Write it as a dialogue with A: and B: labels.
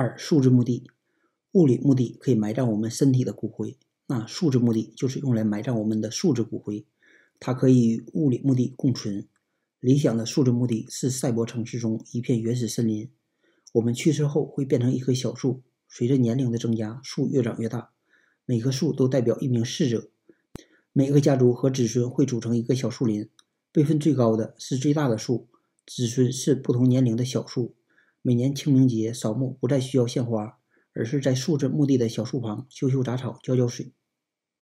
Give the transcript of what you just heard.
A: 二、树质墓地，物理墓地可以埋葬我们身体的骨灰，那树质墓地就是用来埋葬我们的树质骨灰，它可以与物理墓地共存。理想的树质墓地是赛博城市中一片原始森林，我们去世后会变成一棵小树，随着年龄的增加，树越长越大，每棵树都代表一名逝者，每个家族和子孙会组成一个小树林，辈分最高的是最大的树，子孙是不同年龄的小树。每年清明节扫墓不再需要献花，而是在树质墓地的小树旁修修杂草、浇浇水。